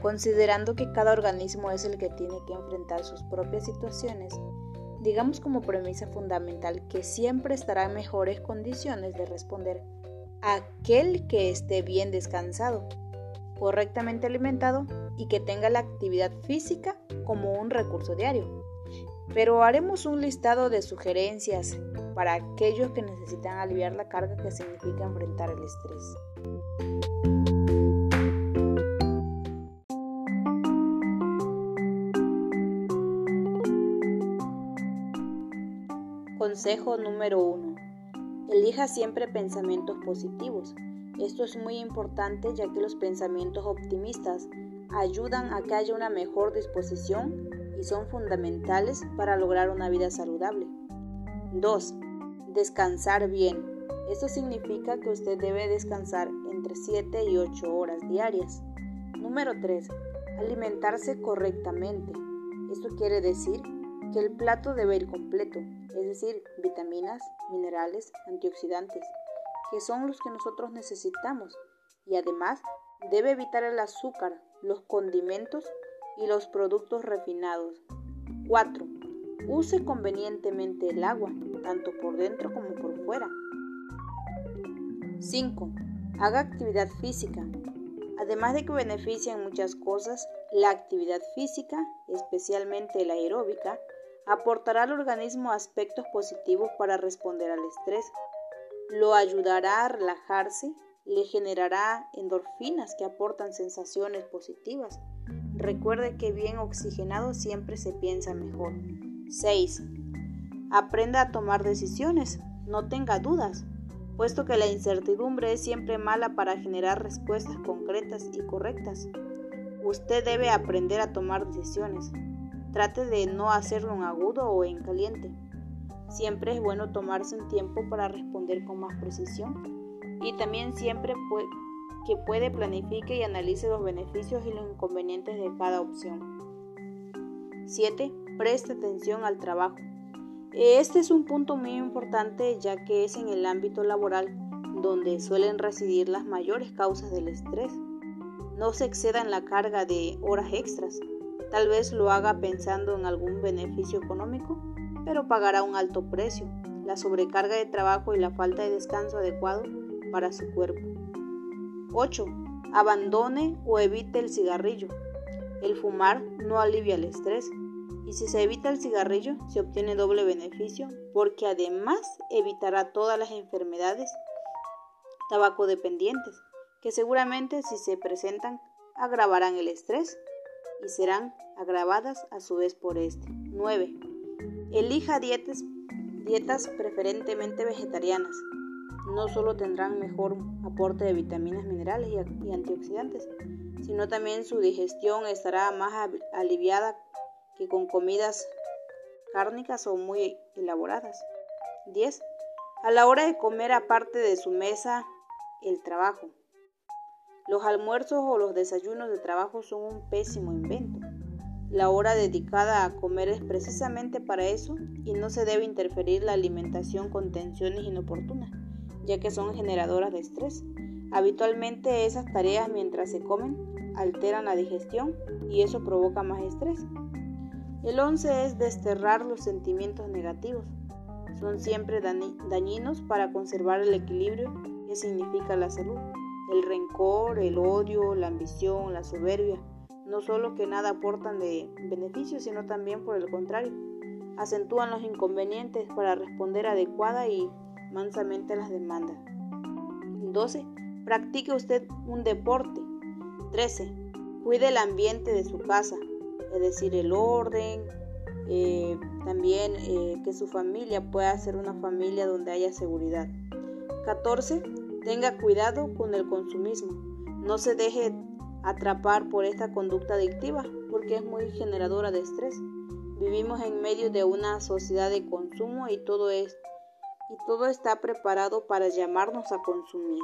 Considerando que cada organismo es el que tiene que enfrentar sus propias situaciones, digamos como premisa fundamental que siempre estará en mejores condiciones de responder aquel que esté bien descansado, correctamente alimentado y que tenga la actividad física como un recurso diario. Pero haremos un listado de sugerencias para aquellos que necesitan aliviar la carga que significa enfrentar el estrés. Consejo número 1. Elija siempre pensamientos positivos. Esto es muy importante ya que los pensamientos optimistas ayudan a que haya una mejor disposición y son fundamentales para lograr una vida saludable. 2. Descansar bien. Esto significa que usted debe descansar entre 7 y 8 horas diarias. Número 3. Alimentarse correctamente. Esto quiere decir que el plato debe ir completo, es decir, vitaminas, minerales, antioxidantes, que son los que nosotros necesitamos, y además debe evitar el azúcar, los condimentos y los productos refinados. 4. Use convenientemente el agua, tanto por dentro como por fuera. 5. Haga actividad física. Además de que beneficia en muchas cosas, la actividad física, especialmente la aeróbica, aportará al organismo aspectos positivos para responder al estrés. Lo ayudará a relajarse, le generará endorfinas que aportan sensaciones positivas. Recuerde que bien oxigenado siempre se piensa mejor. 6. Aprenda a tomar decisiones. No tenga dudas, puesto que la incertidumbre es siempre mala para generar respuestas concretas y correctas. Usted debe aprender a tomar decisiones. Trate de no hacerlo en agudo o en caliente. Siempre es bueno tomarse un tiempo para responder con más precisión y también siempre que puede planifique y analice los beneficios y los inconvenientes de cada opción. 7. Preste atención al trabajo. Este es un punto muy importante ya que es en el ámbito laboral donde suelen residir las mayores causas del estrés. No se exceda en la carga de horas extras Tal vez lo haga pensando en algún beneficio económico, pero pagará un alto precio, la sobrecarga de trabajo y la falta de descanso adecuado para su cuerpo. 8. Abandone o evite el cigarrillo. El fumar no alivia el estrés y si se evita el cigarrillo se obtiene doble beneficio porque además evitará todas las enfermedades tabaco dependientes que seguramente si se presentan agravarán el estrés y serán agravadas a su vez por este. 9. Elija dietas, dietas preferentemente vegetarianas. No solo tendrán mejor aporte de vitaminas, minerales y, antioxidantes, sino también su digestión estará más aliviada que con comidas cárnicas o muy elaboradas. 10. A la hora de comer aparte de su mesa, el trabajo. Los almuerzos o los desayunos de trabajo son un pésimo invento. La hora dedicada a comer es precisamente para eso y no se debe interferir la alimentación con tensiones inoportunas, ya que son generadoras de estrés. Habitualmente esas tareas mientras se comen alteran la digestión y eso provoca más estrés. El 11 es desterrar los sentimientos negativos. Son siempre dañinos para conservar el equilibrio que significa la salud el rencor, el odio, la ambición, la soberbia, no solo que nada aportan de beneficio, sino también por el contrario, acentúan los inconvenientes para responder adecuada y mansamente a las demandas. 12. Practique usted un deporte. 13. Cuide el ambiente de su casa, es decir, el orden, eh, también eh, que su familia pueda ser una familia donde haya seguridad. 14. Tenga cuidado con el consumismo. No se deje atrapar por esta conducta adictiva porque es muy generadora de estrés. Vivimos en medio de una sociedad de consumo y todo es y todo está preparado para llamarnos a consumir.